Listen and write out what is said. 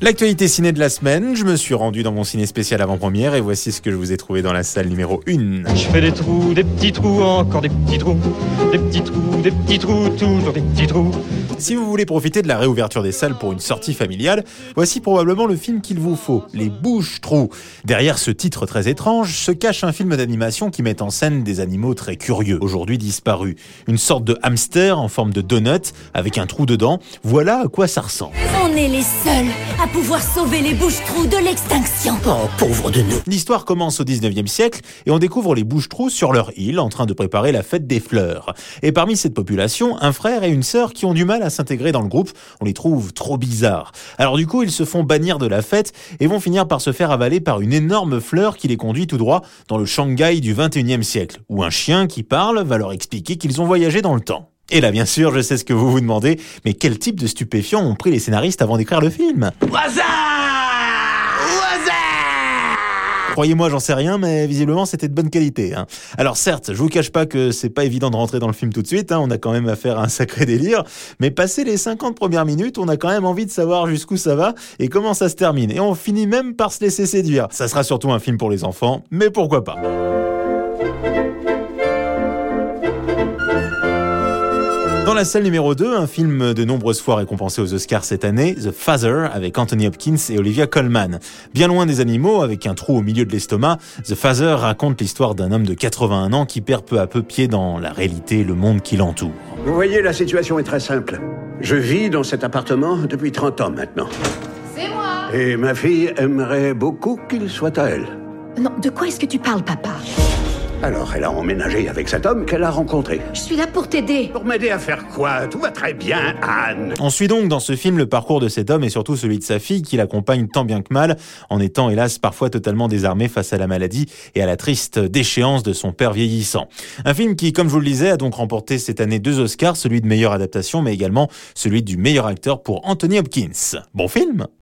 L'actualité ciné de la semaine, je me suis rendu dans mon ciné spécial avant-première et voici ce que je vous ai trouvé dans la salle numéro 1. Je fais des trous, des petits trous, encore des petits trous, des petits trous, des petits trous, toujours des petits trous. Si vous voulez profiter de la réouverture des salles pour une sortie familiale, voici probablement le film qu'il vous faut, Les Bouches-Trous. Derrière ce titre très étrange se cache un film d'animation qui met en scène des animaux très curieux, aujourd'hui disparus. Une sorte de hamster en forme de donut avec un trou dedans. Voilà à quoi ça ressemble. On est les seuls à pouvoir sauver les bouches-trous de l'extinction. Oh, pauvre de nous. L'histoire commence au 19e siècle et on découvre les bouches-trous sur leur île en train de préparer la fête des fleurs. Et parmi cette population, un frère et une sœur qui ont du mal à s'intégrer dans le groupe, on les trouve trop bizarres. Alors du coup, ils se font bannir de la fête et vont finir par se faire avaler par une énorme fleur qui les conduit tout droit dans le Shanghai du 21e siècle, où un chien qui parle va leur expliquer qu'ils ont voyagé dans le temps. Et là, bien sûr, je sais ce que vous vous demandez, mais quel type de stupéfiants ont pris les scénaristes avant d'écrire le film? Croyez-moi, j'en sais rien, mais visiblement c'était de bonne qualité. Hein. Alors certes, je vous cache pas que c'est pas évident de rentrer dans le film tout de suite, hein, on a quand même affaire à un sacré délire, mais passé les 50 premières minutes, on a quand même envie de savoir jusqu'où ça va et comment ça se termine. Et on finit même par se laisser séduire. Ça sera surtout un film pour les enfants, mais pourquoi pas? Dans la salle numéro 2, un film de nombreuses fois récompensé aux Oscars cette année, The Father, avec Anthony Hopkins et Olivia Colman. Bien loin des animaux, avec un trou au milieu de l'estomac, The Father raconte l'histoire d'un homme de 81 ans qui perd peu à peu pied dans la réalité, le monde qui l'entoure. Vous voyez, la situation est très simple. Je vis dans cet appartement depuis 30 ans maintenant. C'est moi Et ma fille aimerait beaucoup qu'il soit à elle. Non, de quoi est-ce que tu parles, papa? Alors, elle a emménagé avec cet homme qu'elle a rencontré. Je suis là pour t'aider. Pour m'aider à faire quoi? Tout va très bien, Anne. On suit donc dans ce film le parcours de cet homme et surtout celui de sa fille qui l'accompagne tant bien que mal, en étant hélas parfois totalement désarmé face à la maladie et à la triste déchéance de son père vieillissant. Un film qui, comme je vous le disais, a donc remporté cette année deux Oscars, celui de meilleure adaptation mais également celui du meilleur acteur pour Anthony Hopkins. Bon film